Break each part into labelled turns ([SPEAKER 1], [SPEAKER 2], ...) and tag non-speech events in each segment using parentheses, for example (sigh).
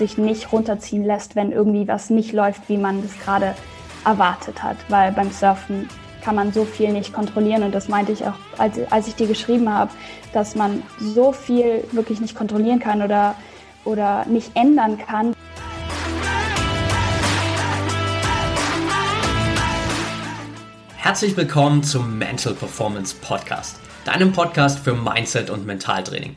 [SPEAKER 1] sich nicht runterziehen lässt, wenn irgendwie was nicht läuft, wie man das gerade erwartet hat. Weil beim Surfen kann man so viel nicht kontrollieren und das meinte ich auch, als, als ich dir geschrieben habe, dass man so viel wirklich nicht kontrollieren kann oder, oder nicht ändern kann.
[SPEAKER 2] Herzlich willkommen zum Mental Performance Podcast, deinem Podcast für Mindset und Mentaltraining.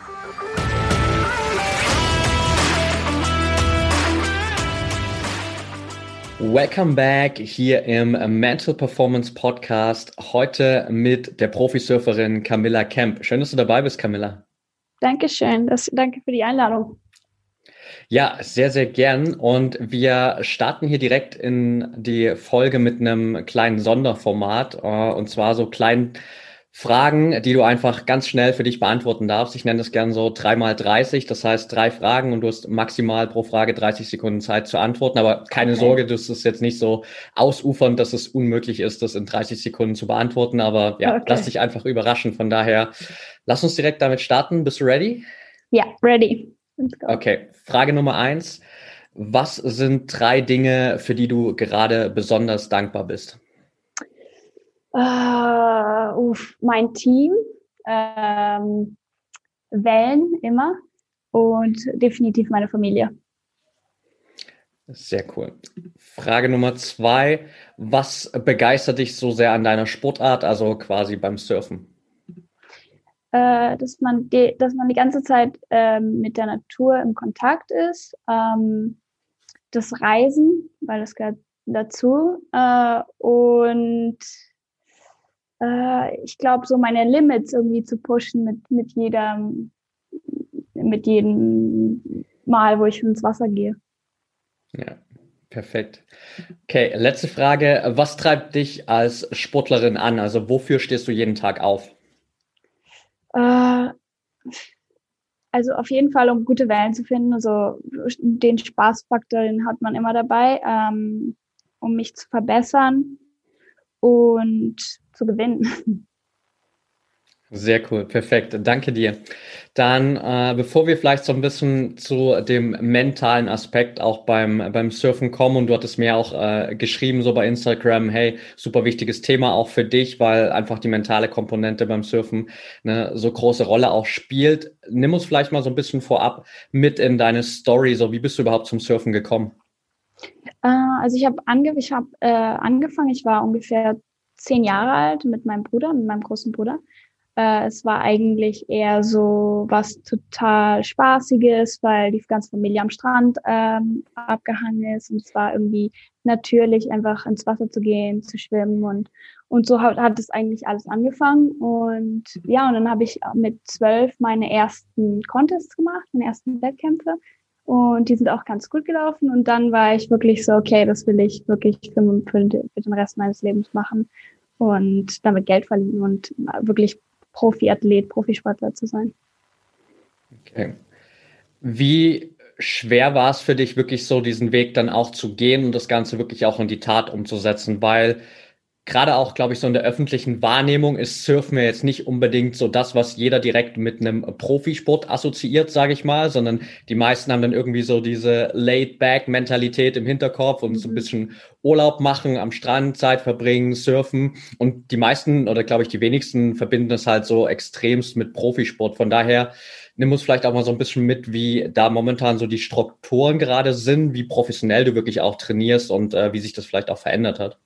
[SPEAKER 2] Welcome back hier im Mental Performance Podcast. Heute mit der Profisurferin Camilla Kemp. Schön, dass du dabei bist, Camilla.
[SPEAKER 1] Dankeschön. Das, danke für die Einladung.
[SPEAKER 2] Ja, sehr, sehr gern. Und wir starten hier direkt in die Folge mit einem kleinen Sonderformat. Äh, und zwar so kleinen Fragen, die du einfach ganz schnell für dich beantworten darfst. Ich nenne das gern so dreimal 30, das heißt drei Fragen und du hast maximal pro Frage 30 Sekunden Zeit zu antworten. Aber keine okay. Sorge, das ist jetzt nicht so ausufernd, dass es unmöglich ist, das in 30 Sekunden zu beantworten. Aber ja, okay. lass dich einfach überraschen. Von daher, lass uns direkt damit starten. Bist du ready?
[SPEAKER 1] Ja, ready.
[SPEAKER 2] Okay, Frage Nummer eins. Was sind drei Dinge, für die du gerade besonders dankbar bist?
[SPEAKER 1] Uh, uff, mein Team, ähm, Wellen immer und definitiv meine Familie.
[SPEAKER 2] Sehr cool. Frage Nummer zwei. Was begeistert dich so sehr an deiner Sportart, also quasi beim Surfen?
[SPEAKER 1] Äh, dass, man die, dass man die ganze Zeit ähm, mit der Natur im Kontakt ist. Ähm, das Reisen, weil das gehört dazu. Äh, und äh, ich glaube, so meine Limits irgendwie zu pushen mit, mit jedem, mit jedem Mal, wo ich ins Wasser gehe.
[SPEAKER 2] Ja, perfekt. Okay, letzte Frage. Was treibt dich als Sportlerin an? Also wofür stehst du jeden Tag auf?
[SPEAKER 1] Äh, also auf jeden Fall, um gute Wellen zu finden. Also den Spaßfaktor, den hat man immer dabei, ähm, um mich zu verbessern und zu gewinnen.
[SPEAKER 2] Sehr cool, perfekt. Danke dir. Dann, äh, bevor wir vielleicht so ein bisschen zu dem mentalen Aspekt auch beim, beim Surfen kommen, und du hattest mir auch äh, geschrieben, so bei Instagram, hey, super wichtiges Thema auch für dich, weil einfach die mentale Komponente beim Surfen eine so große Rolle auch spielt. Nimm uns vielleicht mal so ein bisschen vorab mit in deine Story. So, wie bist du überhaupt zum Surfen gekommen?
[SPEAKER 1] Äh, also ich habe ange ich hab, äh, angefangen, ich war ungefähr zehn Jahre alt mit meinem Bruder, mit meinem großen Bruder. Äh, es war eigentlich eher so was total Spaßiges, weil die ganze Familie am Strand ähm, abgehangen ist. Und es war irgendwie natürlich einfach ins Wasser zu gehen, zu schwimmen. Und und so hat, hat es eigentlich alles angefangen. Und ja und dann habe ich mit zwölf meine ersten Contests gemacht, meine ersten Wettkämpfe und die sind auch ganz gut gelaufen. Und dann war ich wirklich so, okay, das will ich wirklich für, für den Rest meines Lebens machen und damit Geld verdienen und wirklich Profiathlet, Profisportler zu sein.
[SPEAKER 2] Okay. Wie schwer war es für dich, wirklich so diesen Weg dann auch zu gehen und das Ganze wirklich auch in die Tat umzusetzen? Weil gerade auch, glaube ich, so in der öffentlichen Wahrnehmung ist Surfen ja jetzt nicht unbedingt so das, was jeder direkt mit einem Profisport assoziiert, sage ich mal, sondern die meisten haben dann irgendwie so diese Laid-Back-Mentalität im Hinterkopf und so ein mhm. bisschen Urlaub machen, am Strand Zeit verbringen, surfen. Und die meisten oder glaube ich die wenigsten verbinden das halt so extremst mit Profisport. Von daher nimm uns vielleicht auch mal so ein bisschen mit, wie da momentan so die Strukturen gerade sind, wie professionell du wirklich auch trainierst und äh, wie sich das vielleicht auch verändert hat.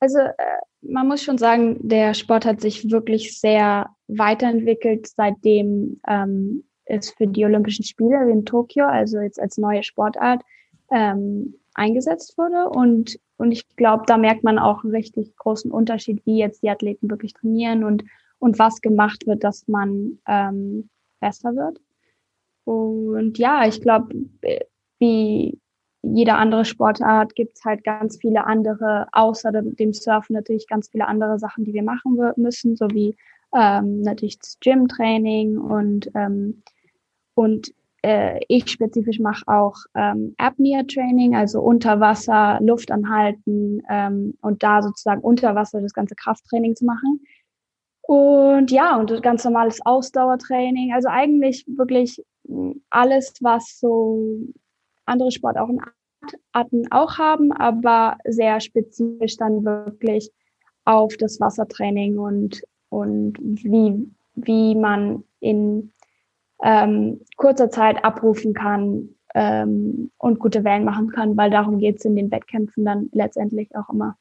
[SPEAKER 1] Also äh, man muss schon sagen, der Sport hat sich wirklich sehr weiterentwickelt, seitdem ähm, es für die Olympischen Spiele in Tokio, also jetzt als neue Sportart, ähm, eingesetzt wurde. Und, und ich glaube, da merkt man auch einen richtig großen Unterschied, wie jetzt die Athleten wirklich trainieren und, und was gemacht wird, dass man ähm, besser wird. Und ja, ich glaube, äh, wie jeder andere Sportart gibt es halt ganz viele andere, außer dem, Surfen natürlich ganz viele andere Sachen, die wir machen müssen, so wie ähm, natürlich das Gym-Training und, ähm, und äh, ich spezifisch mache auch ähm, Apnea-Training, also unter Wasser Luft anhalten ähm, und da sozusagen unter Wasser das ganze Krafttraining zu machen. Und ja, und ganz normales Ausdauertraining. Also eigentlich wirklich hm, alles, was so andere Sportarten auch haben, aber sehr spezifisch dann wirklich auf das Wassertraining und, und wie, wie man in ähm, kurzer Zeit abrufen kann ähm, und gute Wellen machen kann, weil darum geht es in den Wettkämpfen dann letztendlich auch immer.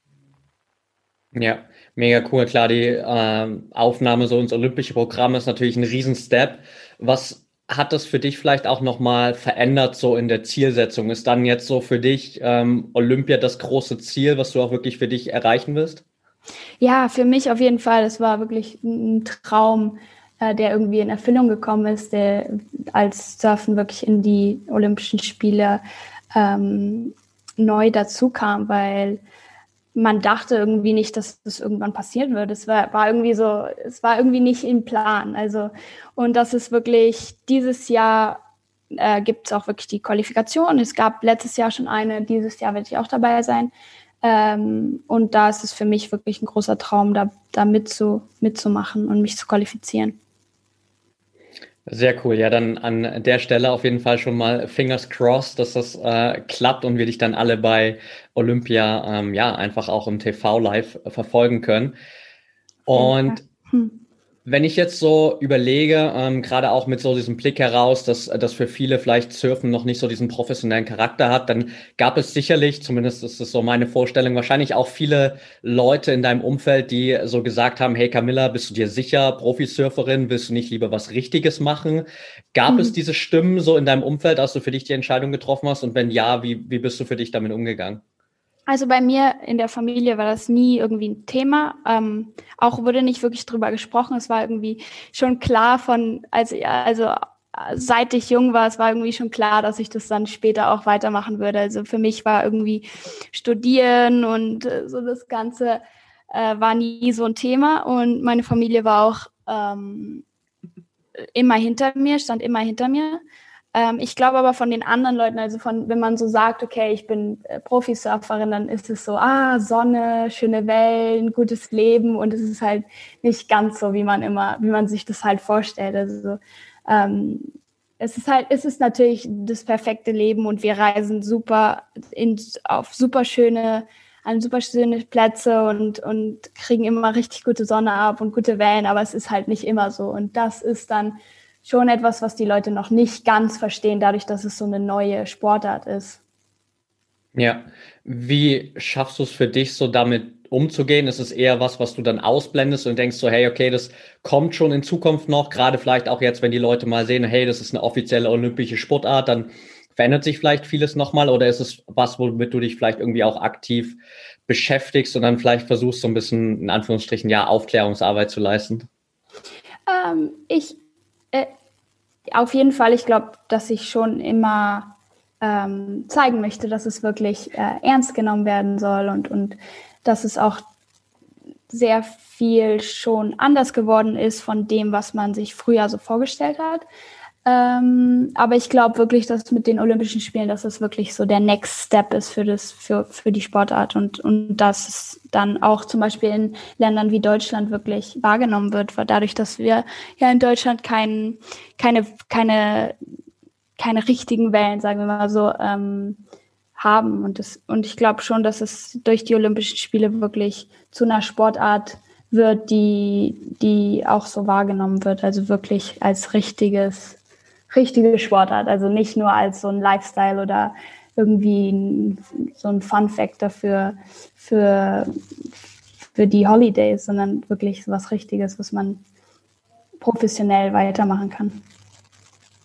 [SPEAKER 2] Ja, mega cool. Klar, die äh, Aufnahme so ins olympische Programm ist natürlich ein Riesen-Step. Was hat das für dich vielleicht auch nochmal verändert, so in der Zielsetzung? Ist dann jetzt so für dich ähm, Olympia das große Ziel, was du auch wirklich für dich erreichen wirst?
[SPEAKER 1] Ja, für mich auf jeden Fall. Es war wirklich ein Traum, äh, der irgendwie in Erfüllung gekommen ist, der als Surfen wirklich in die Olympischen Spiele ähm, neu dazu kam, weil man dachte irgendwie nicht, dass das irgendwann passieren würde. Es war, war irgendwie so, es war irgendwie nicht im Plan. Also, und das ist wirklich dieses Jahr äh, gibt es auch wirklich die Qualifikation. Es gab letztes Jahr schon eine, dieses Jahr werde ich auch dabei sein. Ähm, und da ist es für mich wirklich ein großer Traum, da, da mitzu, mitzumachen und mich zu qualifizieren.
[SPEAKER 2] Sehr cool. Ja, dann an der Stelle auf jeden Fall schon mal Fingers crossed, dass das äh, klappt und wir dich dann alle bei Olympia ähm, ja einfach auch im TV live verfolgen können. Und hm. Wenn ich jetzt so überlege, ähm, gerade auch mit so diesem Blick heraus, dass das für viele vielleicht Surfen noch nicht so diesen professionellen Charakter hat, dann gab es sicherlich, zumindest ist es so meine Vorstellung, wahrscheinlich auch viele Leute in deinem Umfeld, die so gesagt haben, hey Camilla, bist du dir sicher, Profisurferin, willst du nicht lieber was Richtiges machen? Gab mhm. es diese Stimmen so in deinem Umfeld, als du für dich die Entscheidung getroffen hast? Und wenn ja, wie, wie bist du für dich damit umgegangen?
[SPEAKER 1] Also bei mir in der Familie war das nie irgendwie ein Thema. Ähm, auch wurde nicht wirklich drüber gesprochen. Es war irgendwie schon klar von, also, also seit ich jung war, es war irgendwie schon klar, dass ich das dann später auch weitermachen würde. Also für mich war irgendwie Studieren und äh, so das Ganze äh, war nie so ein Thema. Und meine Familie war auch ähm, immer hinter mir, stand immer hinter mir. Ähm, ich glaube aber von den anderen Leuten, also von, wenn man so sagt, okay, ich bin äh, Profisurferin, dann ist es so, ah, Sonne, schöne Wellen, gutes Leben und es ist halt nicht ganz so, wie man immer, wie man sich das halt vorstellt. Also ähm, es ist halt, es ist natürlich das perfekte Leben und wir reisen super in, auf super schöne, an super schöne Plätze und, und kriegen immer richtig gute Sonne ab und gute Wellen, aber es ist halt nicht immer so. Und das ist dann schon etwas, was die Leute noch nicht ganz verstehen, dadurch, dass es so eine neue Sportart ist.
[SPEAKER 2] Ja, wie schaffst du es für dich, so damit umzugehen? Ist es eher was, was du dann ausblendest und denkst so, hey, okay, das kommt schon in Zukunft noch, gerade vielleicht auch jetzt, wenn die Leute mal sehen, hey, das ist eine offizielle olympische Sportart, dann verändert sich vielleicht vieles nochmal oder ist es was, womit du dich vielleicht irgendwie auch aktiv beschäftigst und dann vielleicht versuchst, so ein bisschen, in Anführungsstrichen, ja, Aufklärungsarbeit zu leisten?
[SPEAKER 1] Ähm, ich äh, auf jeden Fall, ich glaube, dass ich schon immer ähm, zeigen möchte, dass es wirklich äh, ernst genommen werden soll und, und dass es auch sehr viel schon anders geworden ist von dem, was man sich früher so vorgestellt hat. Ähm, aber ich glaube wirklich, dass mit den Olympischen Spielen, dass das wirklich so der Next Step ist für das, für, für die Sportart und, und dass es dann auch zum Beispiel in Ländern wie Deutschland wirklich wahrgenommen wird, weil dadurch, dass wir ja in Deutschland kein, keine, keine, keine richtigen Wellen, sagen wir mal so, ähm, haben. Und, das, und ich glaube schon, dass es durch die Olympischen Spiele wirklich zu einer Sportart wird, die, die auch so wahrgenommen wird, also wirklich als richtiges richtige Sportart. Also nicht nur als so ein Lifestyle oder irgendwie so ein Fun Factor für, für, für die Holidays, sondern wirklich was Richtiges, was man professionell weitermachen kann.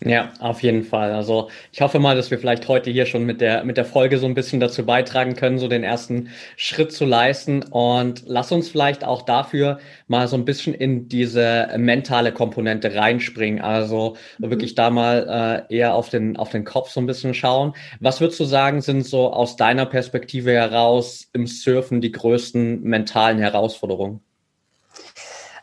[SPEAKER 2] Ja, auf jeden Fall. Also ich hoffe mal, dass wir vielleicht heute hier schon mit der, mit der Folge so ein bisschen dazu beitragen können, so den ersten Schritt zu leisten. Und lass uns vielleicht auch dafür mal so ein bisschen in diese mentale Komponente reinspringen. Also mhm. wirklich da mal äh, eher auf den, auf den Kopf so ein bisschen schauen. Was würdest du sagen, sind so aus deiner Perspektive heraus im Surfen die größten mentalen Herausforderungen?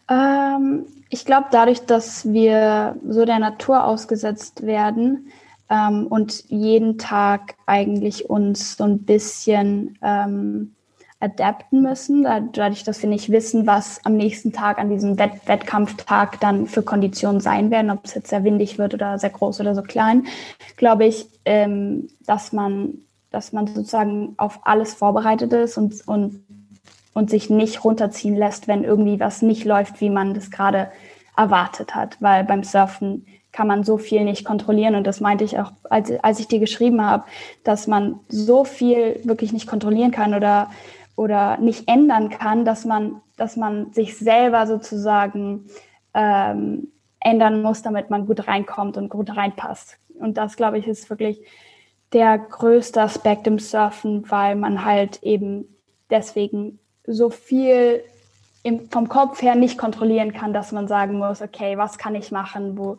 [SPEAKER 1] Ähm ich glaube, dadurch, dass wir so der Natur ausgesetzt werden ähm, und jeden Tag eigentlich uns so ein bisschen ähm, adapten müssen, dadurch, dass wir nicht wissen, was am nächsten Tag, an diesem Wett Wettkampftag dann für Konditionen sein werden, ob es jetzt sehr windig wird oder sehr groß oder so klein, glaube ich, ähm, dass man, dass man sozusagen auf alles vorbereitet ist und, und, und sich nicht runterziehen lässt, wenn irgendwie was nicht läuft, wie man das gerade erwartet hat, weil beim Surfen kann man so viel nicht kontrollieren. Und das meinte ich auch, als, als ich dir geschrieben habe, dass man so viel wirklich nicht kontrollieren kann oder oder nicht ändern kann, dass man, dass man sich selber sozusagen ähm, ändern muss, damit man gut reinkommt und gut reinpasst. Und das, glaube ich, ist wirklich der größte Aspekt im Surfen, weil man halt eben deswegen so viel im, vom Kopf her nicht kontrollieren kann, dass man sagen muss, okay, was kann ich machen, wo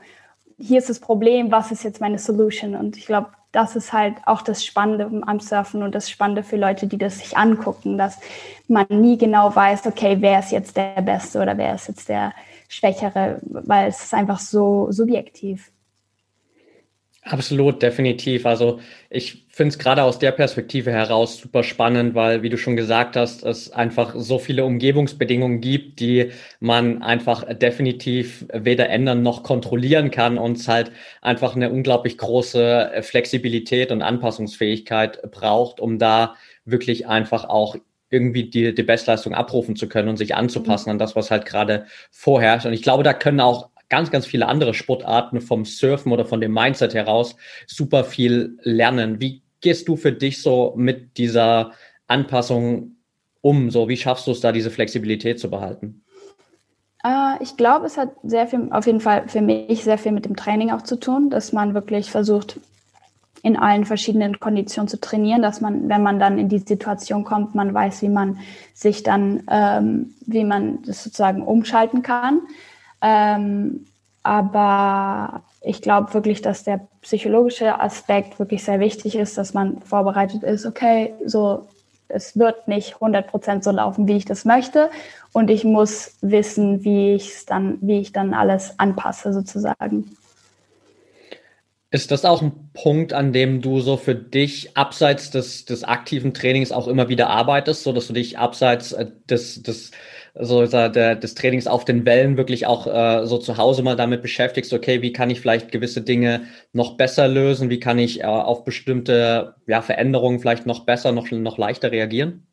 [SPEAKER 1] hier ist das Problem, was ist jetzt meine Solution? Und ich glaube, das ist halt auch das Spannende am Surfen und das Spannende für Leute, die das sich angucken, dass man nie genau weiß, okay, wer ist jetzt der Beste oder wer ist jetzt der Schwächere, weil es ist einfach so subjektiv.
[SPEAKER 2] Absolut, definitiv. Also ich finde es gerade aus der Perspektive heraus super spannend, weil, wie du schon gesagt hast, es einfach so viele Umgebungsbedingungen gibt, die man einfach definitiv weder ändern noch kontrollieren kann und es halt einfach eine unglaublich große Flexibilität und Anpassungsfähigkeit braucht, um da wirklich einfach auch irgendwie die, die Bestleistung abrufen zu können und sich anzupassen mhm. an das, was halt gerade vorherrscht. Und ich glaube, da können auch ganz, ganz viele andere Sportarten vom Surfen oder von dem Mindset heraus super viel lernen. Wie gehst du für dich so mit dieser Anpassung um? So, wie schaffst du es da, diese Flexibilität zu behalten?
[SPEAKER 1] Uh, ich glaube, es hat sehr viel, auf jeden Fall für mich sehr viel mit dem Training auch zu tun, dass man wirklich versucht, in allen verschiedenen Konditionen zu trainieren, dass man, wenn man dann in die Situation kommt, man weiß, wie man sich dann, ähm, wie man das sozusagen umschalten kann. Ähm, aber ich glaube wirklich, dass der psychologische Aspekt wirklich sehr wichtig ist, dass man vorbereitet ist, okay, so, es wird nicht 100% so laufen, wie ich das möchte. Und ich muss wissen, wie ich dann, wie ich dann alles anpasse, sozusagen.
[SPEAKER 2] Ist das auch ein Punkt, an dem du so für dich abseits des, des aktiven Trainings auch immer wieder arbeitest, so dass du dich abseits äh, des, des so der, des Trainings auf den Wellen wirklich auch äh, so zu Hause mal damit beschäftigst, okay, wie kann ich vielleicht gewisse Dinge noch besser lösen, wie kann ich äh, auf bestimmte ja, Veränderungen vielleicht noch besser, noch, noch leichter reagieren?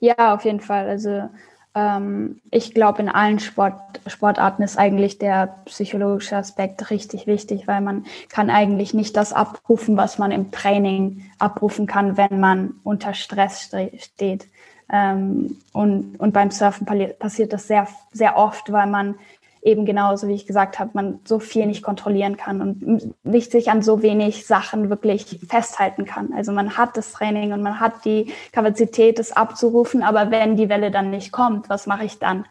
[SPEAKER 1] Ja, auf jeden Fall. Also ähm, ich glaube, in allen Sport, Sportarten ist eigentlich der psychologische Aspekt richtig wichtig, weil man kann eigentlich nicht das abrufen, was man im Training abrufen kann, wenn man unter Stress steht. Ähm, und, und beim Surfen passiert das sehr, sehr oft, weil man eben genauso, wie ich gesagt habe, man so viel nicht kontrollieren kann und nicht sich an so wenig Sachen wirklich festhalten kann. Also man hat das Training und man hat die Kapazität, es abzurufen, aber wenn die Welle dann nicht kommt, was mache ich dann?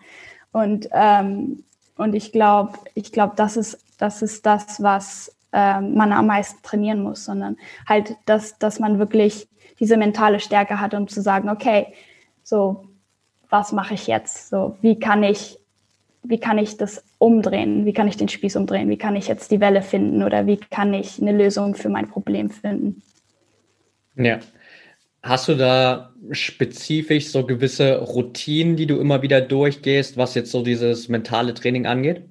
[SPEAKER 1] Und, ähm, und ich glaube, ich glaube, das ist, das ist das, was ähm, man am meisten trainieren muss, sondern halt, dass, dass man wirklich diese mentale Stärke hat, um zu sagen, okay, so, was mache ich jetzt? So, wie kann ich, wie kann ich das umdrehen? Wie kann ich den Spieß umdrehen? Wie kann ich jetzt die Welle finden? Oder wie kann ich eine Lösung für mein Problem finden?
[SPEAKER 2] Ja. Hast du da spezifisch so gewisse Routinen, die du immer wieder durchgehst, was jetzt so dieses mentale Training angeht?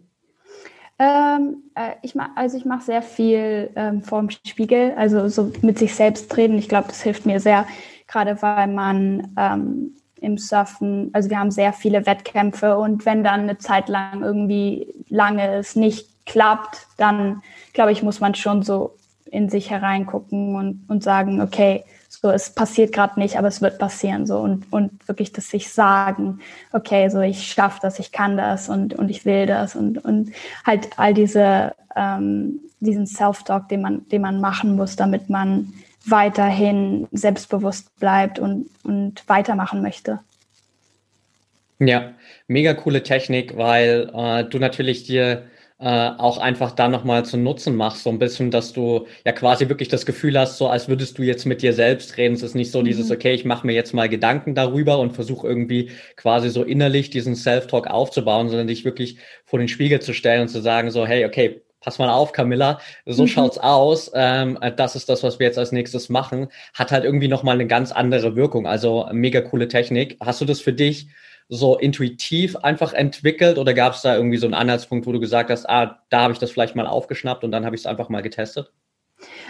[SPEAKER 1] Ähm, äh, ich mach, also ich mache sehr viel ähm, vorm Spiegel, also so mit sich selbst reden. Ich glaube, das hilft mir sehr, gerade weil man ähm, im Surfen, also wir haben sehr viele Wettkämpfe und wenn dann eine Zeit lang irgendwie lange es nicht klappt, dann glaube ich, muss man schon so in sich hereingucken und, und sagen, okay, so es passiert gerade nicht, aber es wird passieren so und, und wirklich das sich sagen, okay, so ich schaffe das, ich kann das und, und ich will das und, und halt all diese ähm, diesen Self-Talk, den man, den man machen muss, damit man weiterhin selbstbewusst bleibt und, und weitermachen möchte.
[SPEAKER 2] Ja, mega coole Technik, weil äh, du natürlich dir äh, auch einfach da nochmal zu Nutzen machst, so ein bisschen, dass du ja quasi wirklich das Gefühl hast, so als würdest du jetzt mit dir selbst reden. Es ist nicht so mhm. dieses, okay, ich mache mir jetzt mal Gedanken darüber und versuche irgendwie quasi so innerlich diesen Self-Talk aufzubauen, sondern dich wirklich vor den Spiegel zu stellen und zu sagen, so, hey, okay, pass mal auf, Camilla, so mhm. schaut's aus. Ähm, das ist das, was wir jetzt als nächstes machen. Hat halt irgendwie nochmal eine ganz andere Wirkung. Also mega coole Technik. Hast du das für dich so intuitiv einfach entwickelt oder gab es da irgendwie so einen Anhaltspunkt, wo du gesagt hast, ah, da habe ich das vielleicht mal aufgeschnappt und dann habe ich es einfach mal getestet?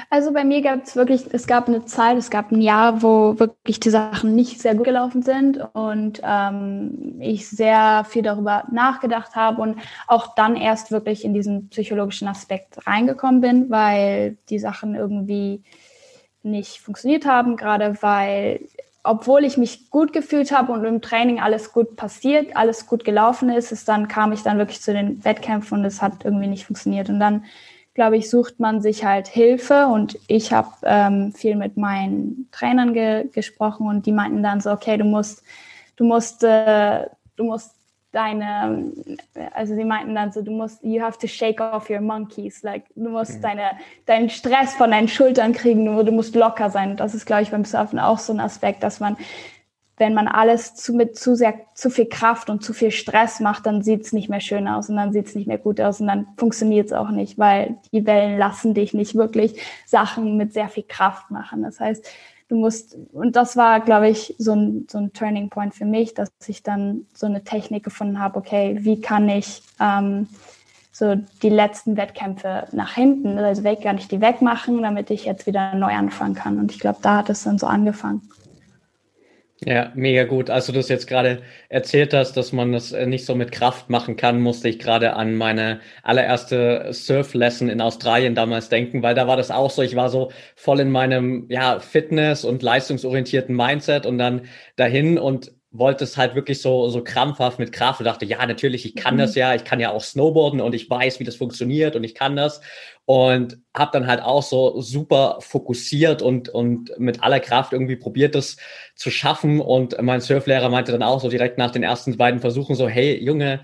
[SPEAKER 1] Also bei mir gab es wirklich, es gab eine Zeit, es gab ein Jahr, wo wirklich die Sachen nicht sehr gut gelaufen sind und ähm, ich sehr viel darüber nachgedacht habe und auch dann erst wirklich in diesen psychologischen Aspekt reingekommen bin, weil die Sachen irgendwie nicht funktioniert haben, gerade weil obwohl ich mich gut gefühlt habe und im Training alles gut passiert, alles gut gelaufen ist, ist dann kam ich dann wirklich zu den Wettkämpfen und es hat irgendwie nicht funktioniert. Und dann, glaube ich, sucht man sich halt Hilfe und ich habe ähm, viel mit meinen Trainern ge gesprochen und die meinten dann so, okay, du musst, du musst, äh, du musst deine, also sie meinten dann so, du musst, you have to shake off your monkeys, like du musst mhm. deine, deinen Stress von deinen Schultern kriegen, du, du musst locker sein. Das ist, glaube ich, beim Surfen auch so ein Aspekt, dass man, wenn man alles zu, mit zu sehr, zu viel Kraft und zu viel Stress macht, dann sieht es nicht mehr schön aus und dann sieht es nicht mehr gut aus und dann funktioniert es auch nicht, weil die Wellen lassen dich nicht wirklich Sachen mit sehr viel Kraft machen. Das heißt, du musst, und das war, glaube ich, so ein, so ein Turning Point für mich, dass ich dann so eine Technik gefunden habe, okay, wie kann ich ähm, so die letzten Wettkämpfe nach hinten, also weg, gar nicht die wegmachen, damit ich jetzt wieder neu anfangen kann. Und ich glaube, da hat es dann so angefangen.
[SPEAKER 2] Ja, mega gut. Als du das jetzt gerade erzählt hast, dass man das äh, nicht so mit Kraft machen kann, musste ich gerade an meine allererste Surf-Lesson in Australien damals denken, weil da war das auch so. Ich war so voll in meinem ja, Fitness- und leistungsorientierten Mindset und dann dahin und wollte es halt wirklich so, so krampfhaft mit Kraft und dachte, ja, natürlich, ich kann mhm. das ja, ich kann ja auch Snowboarden und ich weiß, wie das funktioniert und ich kann das. Und habe dann halt auch so super fokussiert und, und mit aller Kraft irgendwie probiert, das zu schaffen. Und mein Surflehrer meinte dann auch so direkt nach den ersten beiden Versuchen so, hey, Junge,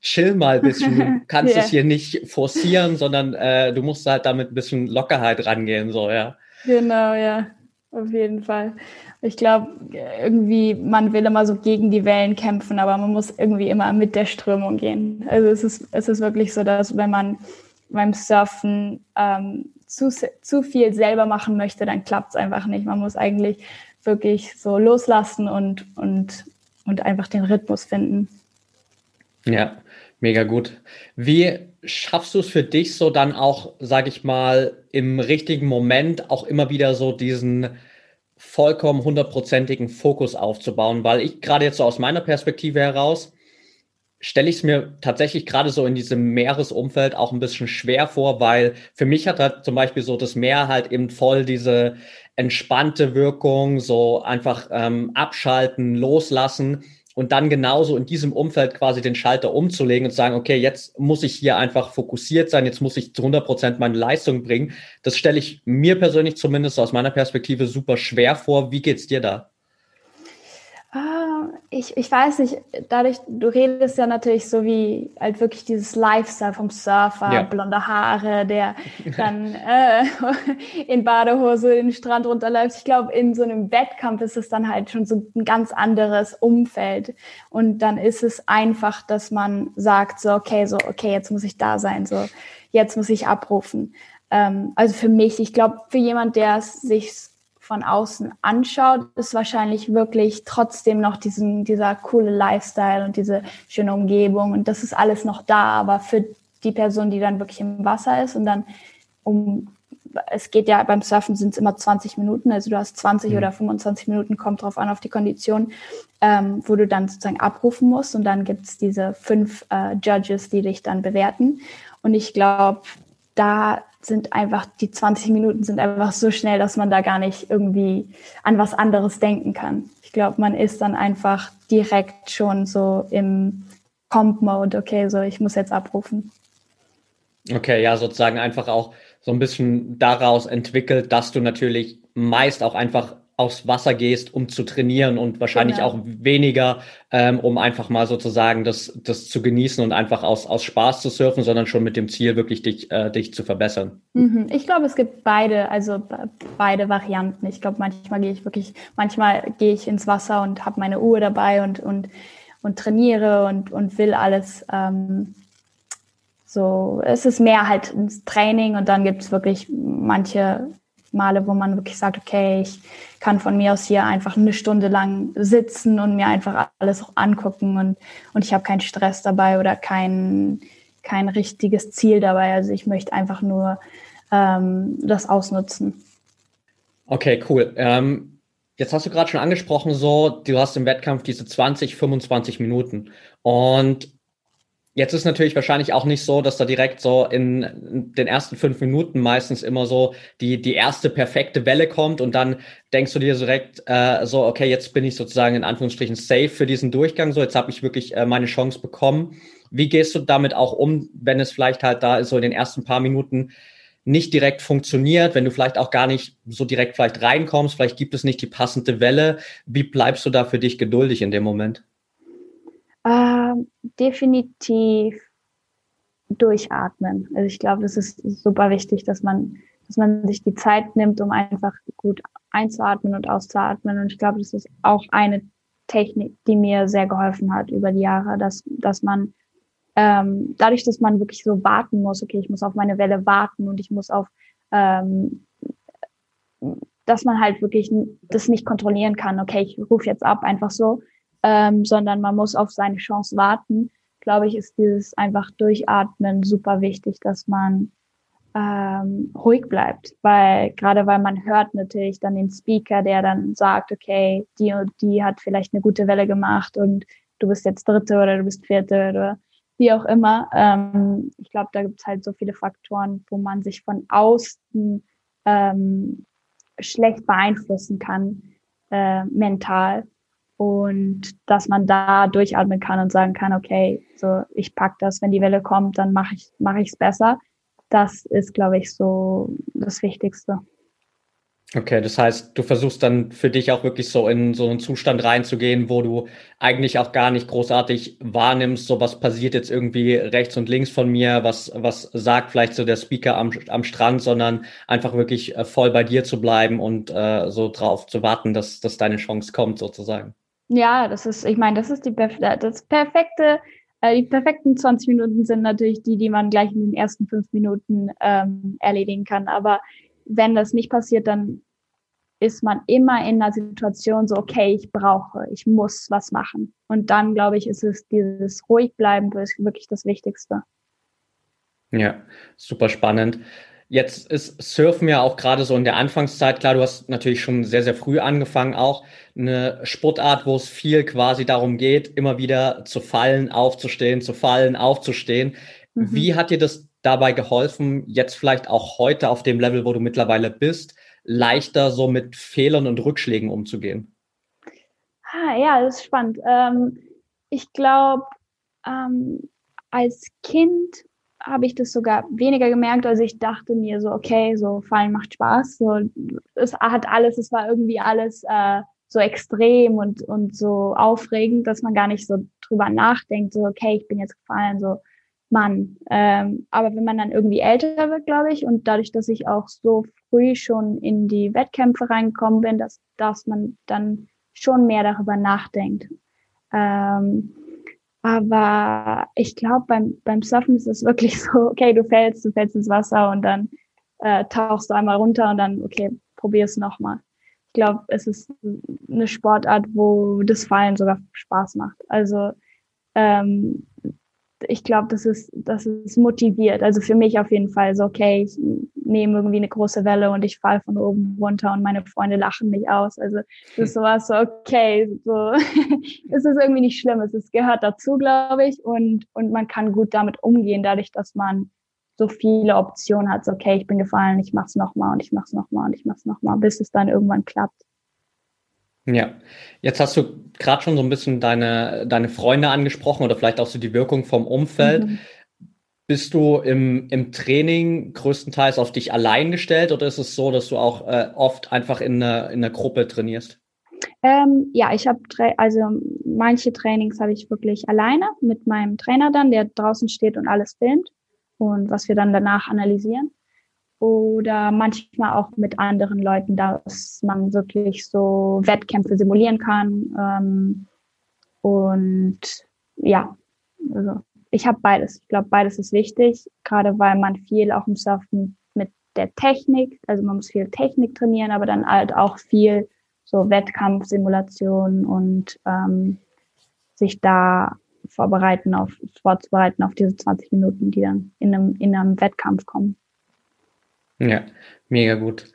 [SPEAKER 2] chill mal ein bisschen. Du (laughs) kannst yeah. es hier nicht forcieren, sondern äh, du musst halt damit ein bisschen Lockerheit rangehen, so, ja.
[SPEAKER 1] Genau, ja. Auf jeden Fall. Ich glaube, irgendwie, man will immer so gegen die Wellen kämpfen, aber man muss irgendwie immer mit der Strömung gehen. Also es ist, es ist wirklich so, dass wenn man beim Surfen ähm, zu, zu viel selber machen möchte, dann klappt es einfach nicht. Man muss eigentlich wirklich so loslassen und, und, und einfach den Rhythmus finden.
[SPEAKER 2] Ja, mega gut. Wie schaffst du es für dich so dann auch, sag ich mal, im richtigen Moment auch immer wieder so diesen vollkommen hundertprozentigen Fokus aufzubauen, weil ich gerade jetzt so aus meiner Perspektive heraus stelle ich es mir tatsächlich gerade so in diesem Meeresumfeld auch ein bisschen schwer vor, weil für mich hat halt zum Beispiel so das Meer halt eben voll diese entspannte Wirkung, so einfach ähm, abschalten, loslassen und dann genauso in diesem Umfeld quasi den Schalter umzulegen und sagen, okay, jetzt muss ich hier einfach fokussiert sein, jetzt muss ich zu 100 Prozent meine Leistung bringen. Das stelle ich mir persönlich zumindest aus meiner Perspektive super schwer vor. Wie geht's dir da?
[SPEAKER 1] Ich, ich weiß nicht, dadurch, du redest ja natürlich so wie halt wirklich dieses Lifestyle vom Surfer, ja. blonde Haare, der (laughs) dann äh, in Badehose den Strand runterläuft. Ich glaube, in so einem Wettkampf ist es dann halt schon so ein ganz anderes Umfeld. Und dann ist es einfach, dass man sagt, so, okay, so, okay, jetzt muss ich da sein, so, jetzt muss ich abrufen. Ähm, also für mich, ich glaube, für jemand, der es sich von außen anschaut, ist wahrscheinlich wirklich trotzdem noch diesen, dieser coole Lifestyle und diese schöne Umgebung und das ist alles noch da, aber für die Person, die dann wirklich im Wasser ist und dann um es geht ja beim Surfen sind es immer 20 Minuten, also du hast 20 mhm. oder 25 Minuten, kommt drauf an auf die Kondition, ähm, wo du dann sozusagen abrufen musst und dann gibt es diese fünf äh, Judges, die dich dann bewerten. Und ich glaube, da sind einfach, die 20 Minuten sind einfach so schnell, dass man da gar nicht irgendwie an was anderes denken kann. Ich glaube, man ist dann einfach direkt schon so im Comp-Mode, okay, so ich muss jetzt abrufen.
[SPEAKER 2] Okay, ja, sozusagen einfach auch so ein bisschen daraus entwickelt, dass du natürlich meist auch einfach aufs Wasser gehst, um zu trainieren und wahrscheinlich genau. auch weniger, ähm, um einfach mal sozusagen das, das zu genießen und einfach aus, aus Spaß zu surfen, sondern schon mit dem Ziel, wirklich dich, äh, dich zu verbessern.
[SPEAKER 1] Mhm. Ich glaube, es gibt beide, also beide Varianten. Ich glaube, manchmal gehe ich wirklich, manchmal gehe ich ins Wasser und habe meine Uhr dabei und, und, und trainiere und, und will alles. Ähm, so, es ist mehr halt ins Training und dann gibt es wirklich manche Male, wo man wirklich sagt, okay, ich kann von mir aus hier einfach eine Stunde lang sitzen und mir einfach alles angucken und, und ich habe keinen Stress dabei oder kein, kein richtiges Ziel dabei. Also ich möchte einfach nur ähm, das ausnutzen.
[SPEAKER 2] Okay, cool. Ähm, jetzt hast du gerade schon angesprochen, so, du hast im Wettkampf diese 20, 25 Minuten. Und Jetzt ist natürlich wahrscheinlich auch nicht so, dass da direkt so in den ersten fünf Minuten meistens immer so die, die erste perfekte Welle kommt und dann denkst du dir direkt äh, so, okay, jetzt bin ich sozusagen in Anführungsstrichen safe für diesen Durchgang, so jetzt habe ich wirklich äh, meine Chance bekommen. Wie gehst du damit auch um, wenn es vielleicht halt da so in den ersten paar Minuten nicht direkt funktioniert, wenn du vielleicht auch gar nicht so direkt vielleicht reinkommst, vielleicht gibt es nicht die passende Welle. Wie bleibst du da für dich geduldig in dem Moment?
[SPEAKER 1] Äh, definitiv durchatmen. Also ich glaube, das ist super wichtig, dass man, dass man sich die Zeit nimmt, um einfach gut einzuatmen und auszuatmen. Und ich glaube, das ist auch eine Technik, die mir sehr geholfen hat über die Jahre, dass, dass man ähm, dadurch, dass man wirklich so warten muss, okay, ich muss auf meine Welle warten und ich muss auf, ähm, dass man halt wirklich das nicht kontrollieren kann, okay, ich rufe jetzt ab, einfach so, ähm, sondern man muss auf seine Chance warten, glaube ich, ist dieses einfach Durchatmen super wichtig, dass man ähm, ruhig bleibt, weil gerade weil man hört natürlich dann den Speaker, der dann sagt, okay, die und die hat vielleicht eine gute Welle gemacht und du bist jetzt Dritte oder du bist Vierte oder wie auch immer. Ähm, ich glaube, da gibt es halt so viele Faktoren, wo man sich von außen ähm, schlecht beeinflussen kann, äh, mental und dass man da durchatmen kann und sagen kann, okay, so ich pack das, wenn die Welle kommt, dann mache ich mache ich es besser. Das ist, glaube ich, so das Wichtigste.
[SPEAKER 2] Okay, das heißt, du versuchst dann für dich auch wirklich so in so einen Zustand reinzugehen, wo du eigentlich auch gar nicht großartig wahrnimmst, so was passiert jetzt irgendwie rechts und links von mir, was, was sagt vielleicht so der Speaker am, am Strand, sondern einfach wirklich äh, voll bei dir zu bleiben und äh, so drauf zu warten, dass, dass deine Chance kommt sozusagen.
[SPEAKER 1] Ja, das ist, ich meine, das ist die das perfekte, äh, die perfekten 20 Minuten sind natürlich die, die man gleich in den ersten fünf Minuten ähm, erledigen kann. Aber wenn das nicht passiert, dann ist man immer in einer Situation so, okay, ich brauche, ich muss was machen. Und dann, glaube ich, ist es dieses ruhig bleiben wirklich das Wichtigste.
[SPEAKER 2] Ja, super spannend. Jetzt ist Surfen ja auch gerade so in der Anfangszeit, klar, du hast natürlich schon sehr, sehr früh angefangen, auch eine Sportart, wo es viel quasi darum geht, immer wieder zu fallen, aufzustehen, zu fallen, aufzustehen. Mhm. Wie hat dir das dabei geholfen, jetzt vielleicht auch heute auf dem Level, wo du mittlerweile bist, leichter so mit Fehlern und Rückschlägen umzugehen?
[SPEAKER 1] Ah, ja, das ist spannend. Ähm, ich glaube, ähm, als Kind habe ich das sogar weniger gemerkt. Also ich dachte mir so, okay, so Fallen macht Spaß. So, es hat alles, es war irgendwie alles äh, so extrem und, und so aufregend, dass man gar nicht so drüber nachdenkt, so, okay, ich bin jetzt gefallen, so, Mann. Ähm, aber wenn man dann irgendwie älter wird, glaube ich, und dadurch, dass ich auch so früh schon in die Wettkämpfe reingekommen bin, dass, dass man dann schon mehr darüber nachdenkt. Ähm, aber ich glaube, beim, beim Surfen ist es wirklich so, (laughs) okay, du fällst, du fällst ins Wasser und dann äh, tauchst du einmal runter und dann, okay, probier es nochmal. Ich glaube, es ist eine Sportart, wo das Fallen sogar Spaß macht. Also ähm, ich glaube, das ist, das ist motiviert. Also für mich auf jeden Fall so, okay, ich nehme irgendwie eine große Welle und ich falle von oben runter und meine Freunde lachen mich aus. Also das ist sowas so, okay, so (laughs) es ist irgendwie nicht schlimm. Es ist, gehört dazu, glaube ich, und, und man kann gut damit umgehen, dadurch, dass man so viele Optionen hat. So, okay, ich bin gefallen, ich mach's nochmal und ich mach's nochmal und ich mach's nochmal, bis es dann irgendwann klappt.
[SPEAKER 2] Ja, jetzt hast du gerade schon so ein bisschen deine, deine Freunde angesprochen oder vielleicht auch so die Wirkung vom Umfeld. Mhm. bist du im, im Training größtenteils auf dich allein gestellt oder ist es so, dass du auch äh, oft einfach in einer, in Gruppe trainierst?
[SPEAKER 1] Ähm, ja, ich habe also manche Trainings habe ich wirklich alleine mit meinem Trainer dann, der draußen steht und alles filmt und was wir dann danach analysieren. Oder manchmal auch mit anderen Leuten, dass man wirklich so Wettkämpfe simulieren kann. Ähm, und ja, also ich habe beides. Ich glaube, beides ist wichtig, gerade weil man viel auch im Surfen mit der Technik, also man muss viel Technik trainieren, aber dann halt auch viel so Wettkampfsimulationen und ähm, sich da vorbereiten auf, vorzubereiten auf diese 20 Minuten, die dann in einem, in einem Wettkampf kommen.
[SPEAKER 2] Ja, mega gut.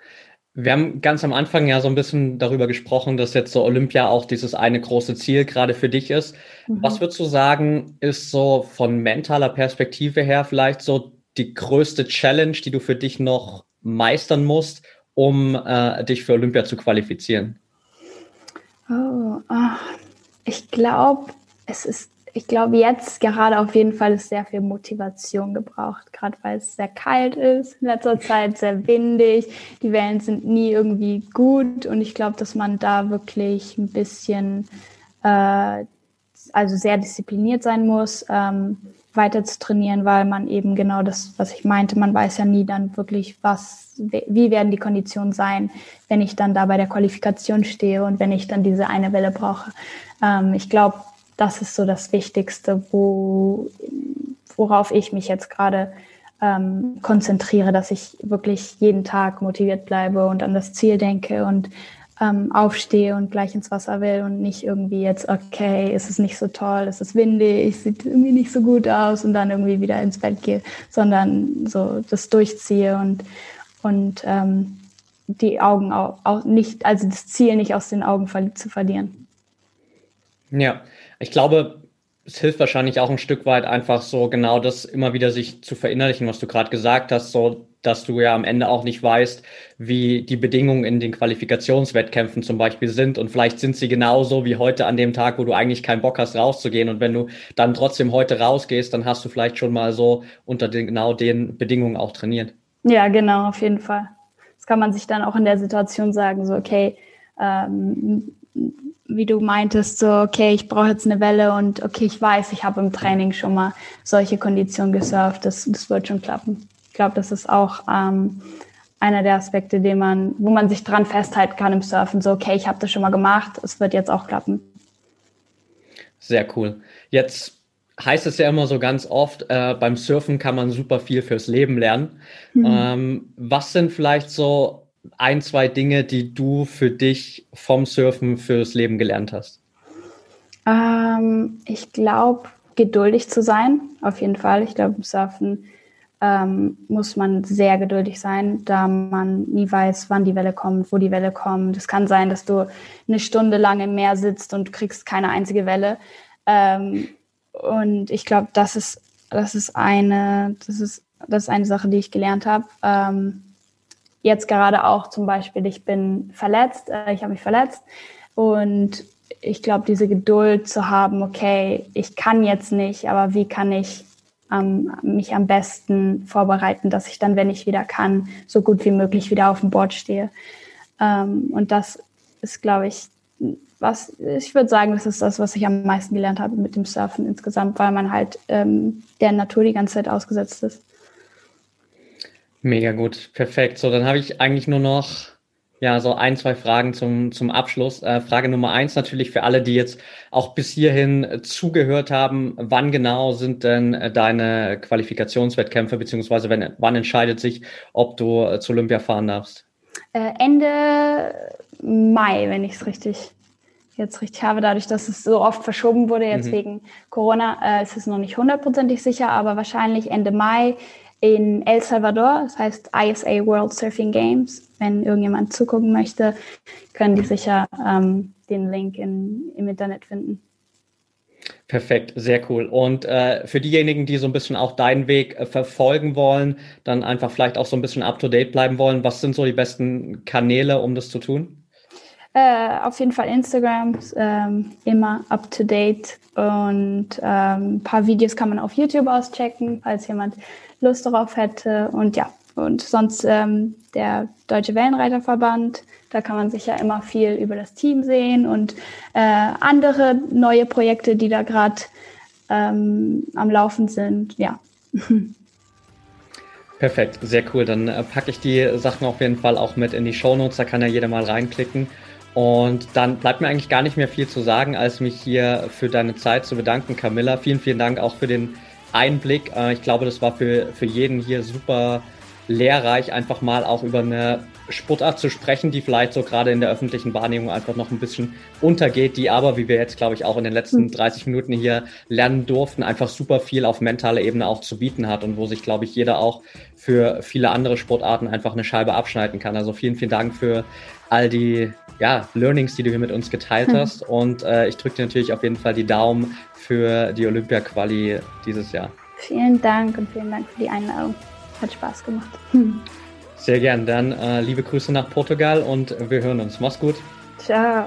[SPEAKER 2] Wir haben ganz am Anfang ja so ein bisschen darüber gesprochen, dass jetzt so Olympia auch dieses eine große Ziel gerade für dich ist. Mhm. Was würdest du sagen, ist so von mentaler Perspektive her vielleicht so die größte Challenge, die du für dich noch meistern musst, um äh, dich für Olympia zu qualifizieren?
[SPEAKER 1] Oh, oh. ich glaube, es ist, ich glaube jetzt gerade auf jeden Fall ist sehr viel Motivation gebraucht, gerade weil es sehr kalt ist, in letzter (laughs) Zeit sehr windig, die Wellen sind nie irgendwie gut und ich glaube, dass man da wirklich ein bisschen, äh, also sehr diszipliniert sein muss. Ähm, weiter zu trainieren, weil man eben genau das, was ich meinte, man weiß ja nie dann wirklich, was, wie werden die Konditionen sein, wenn ich dann da bei der Qualifikation stehe und wenn ich dann diese eine Welle brauche. Ähm, ich glaube, das ist so das Wichtigste, wo, worauf ich mich jetzt gerade ähm, konzentriere, dass ich wirklich jeden Tag motiviert bleibe und an das Ziel denke und ähm, aufstehe und gleich ins Wasser will und nicht irgendwie jetzt, okay, ist es nicht so toll, ist es windig, sieht irgendwie nicht so gut aus und dann irgendwie wieder ins Bett gehe, sondern so das durchziehe und, und ähm, die Augen auch, auch nicht, also das Ziel nicht aus den Augen zu verlieren.
[SPEAKER 2] Ja, ich glaube, es hilft wahrscheinlich auch ein Stück weit einfach so genau das immer wieder sich zu verinnerlichen, was du gerade gesagt hast, so dass du ja am Ende auch nicht weißt, wie die Bedingungen in den Qualifikationswettkämpfen zum Beispiel sind. Und vielleicht sind sie genauso wie heute an dem Tag, wo du eigentlich keinen Bock hast, rauszugehen. Und wenn du dann trotzdem heute rausgehst, dann hast du vielleicht schon mal so unter den, genau den Bedingungen auch trainiert.
[SPEAKER 1] Ja, genau, auf jeden Fall. Das kann man sich dann auch in der Situation sagen, so, okay, ähm, wie du meintest, so, okay, ich brauche jetzt eine Welle und okay, ich weiß, ich habe im Training schon mal solche Konditionen gesurft, das, das wird schon klappen glaube, das ist auch ähm, einer der Aspekte, den man, wo man sich dran festhalten kann im Surfen. So, okay, ich habe das schon mal gemacht, es wird jetzt auch klappen.
[SPEAKER 2] Sehr cool. Jetzt heißt es ja immer so ganz oft, äh, beim Surfen kann man super viel fürs Leben lernen. Mhm. Ähm, was sind vielleicht so ein, zwei Dinge, die du für dich vom Surfen fürs Leben gelernt hast?
[SPEAKER 1] Ähm, ich glaube, geduldig zu sein, auf jeden Fall. Ich glaube, Surfen ähm, muss man sehr geduldig sein, da man nie weiß, wann die Welle kommt, wo die Welle kommt. Es kann sein, dass du eine Stunde lang im Meer sitzt und kriegst keine einzige Welle. Ähm, und ich glaube, das ist, das ist eine, das ist, das ist eine Sache, die ich gelernt habe. Ähm, jetzt gerade auch zum Beispiel, ich bin verletzt, äh, ich habe mich verletzt und ich glaube, diese Geduld zu haben, okay, ich kann jetzt nicht, aber wie kann ich ähm, mich am besten vorbereiten, dass ich dann, wenn ich wieder kann, so gut wie möglich wieder auf dem Board stehe. Ähm, und das ist, glaube ich, was ich würde sagen, das ist das, was ich am meisten gelernt habe mit dem Surfen insgesamt, weil man halt ähm, der Natur die ganze Zeit ausgesetzt ist.
[SPEAKER 2] Mega gut, perfekt. So, dann habe ich eigentlich nur noch ja, so ein, zwei Fragen zum, zum Abschluss. Äh, Frage Nummer eins natürlich für alle, die jetzt auch bis hierhin äh, zugehört haben. Wann genau sind denn äh, deine Qualifikationswettkämpfe, beziehungsweise wenn, wann entscheidet sich, ob du äh, zu Olympia fahren darfst?
[SPEAKER 1] Äh, Ende Mai, wenn ich es richtig jetzt richtig habe, dadurch, dass es so oft verschoben wurde, jetzt mhm. wegen Corona, äh, ist es noch nicht hundertprozentig sicher, aber wahrscheinlich Ende Mai in El Salvador, das heißt ISA World Surfing Games. Wenn irgendjemand zugucken möchte, können die sicher ähm, den Link in, im Internet finden.
[SPEAKER 2] Perfekt, sehr cool. Und äh, für diejenigen, die so ein bisschen auch deinen Weg äh, verfolgen wollen, dann einfach vielleicht auch so ein bisschen up-to-date bleiben wollen, was sind so die besten Kanäle, um das zu tun?
[SPEAKER 1] Äh, auf jeden Fall Instagram, ähm, immer up to date. Und ähm, ein paar Videos kann man auf YouTube auschecken, falls jemand Lust darauf hätte. Und ja, und sonst ähm, der Deutsche Wellenreiterverband. Da kann man sich ja immer viel über das Team sehen und äh, andere neue Projekte, die da gerade ähm, am Laufen sind. Ja. (laughs)
[SPEAKER 2] Perfekt, sehr cool. Dann äh, packe ich die Sachen auf jeden Fall auch mit in die Shownotes. Da kann ja jeder mal reinklicken. Und dann bleibt mir eigentlich gar nicht mehr viel zu sagen, als mich hier für deine Zeit zu bedanken, Camilla. Vielen, vielen Dank auch für den Einblick. Äh, ich glaube, das war für, für jeden hier super lehrreich, einfach mal auch über eine Sportart zu sprechen, die vielleicht so gerade in der öffentlichen Wahrnehmung einfach noch ein bisschen untergeht, die aber, wie wir jetzt, glaube ich, auch in den letzten 30 hm. Minuten hier lernen durften, einfach super viel auf mentaler Ebene auch zu bieten hat und wo sich, glaube ich, jeder auch für viele andere Sportarten einfach eine Scheibe abschneiden kann. Also vielen, vielen Dank für all die ja, Learnings, die du hier mit uns geteilt hm. hast. Und äh, ich drücke dir natürlich auf jeden Fall die Daumen für die Olympia-Quali dieses Jahr.
[SPEAKER 1] Vielen Dank und vielen Dank für die Einladung. Hat Spaß gemacht. (laughs)
[SPEAKER 2] Sehr gern. Dann äh, liebe Grüße nach Portugal und wir hören uns. Mach's gut.
[SPEAKER 1] Ciao.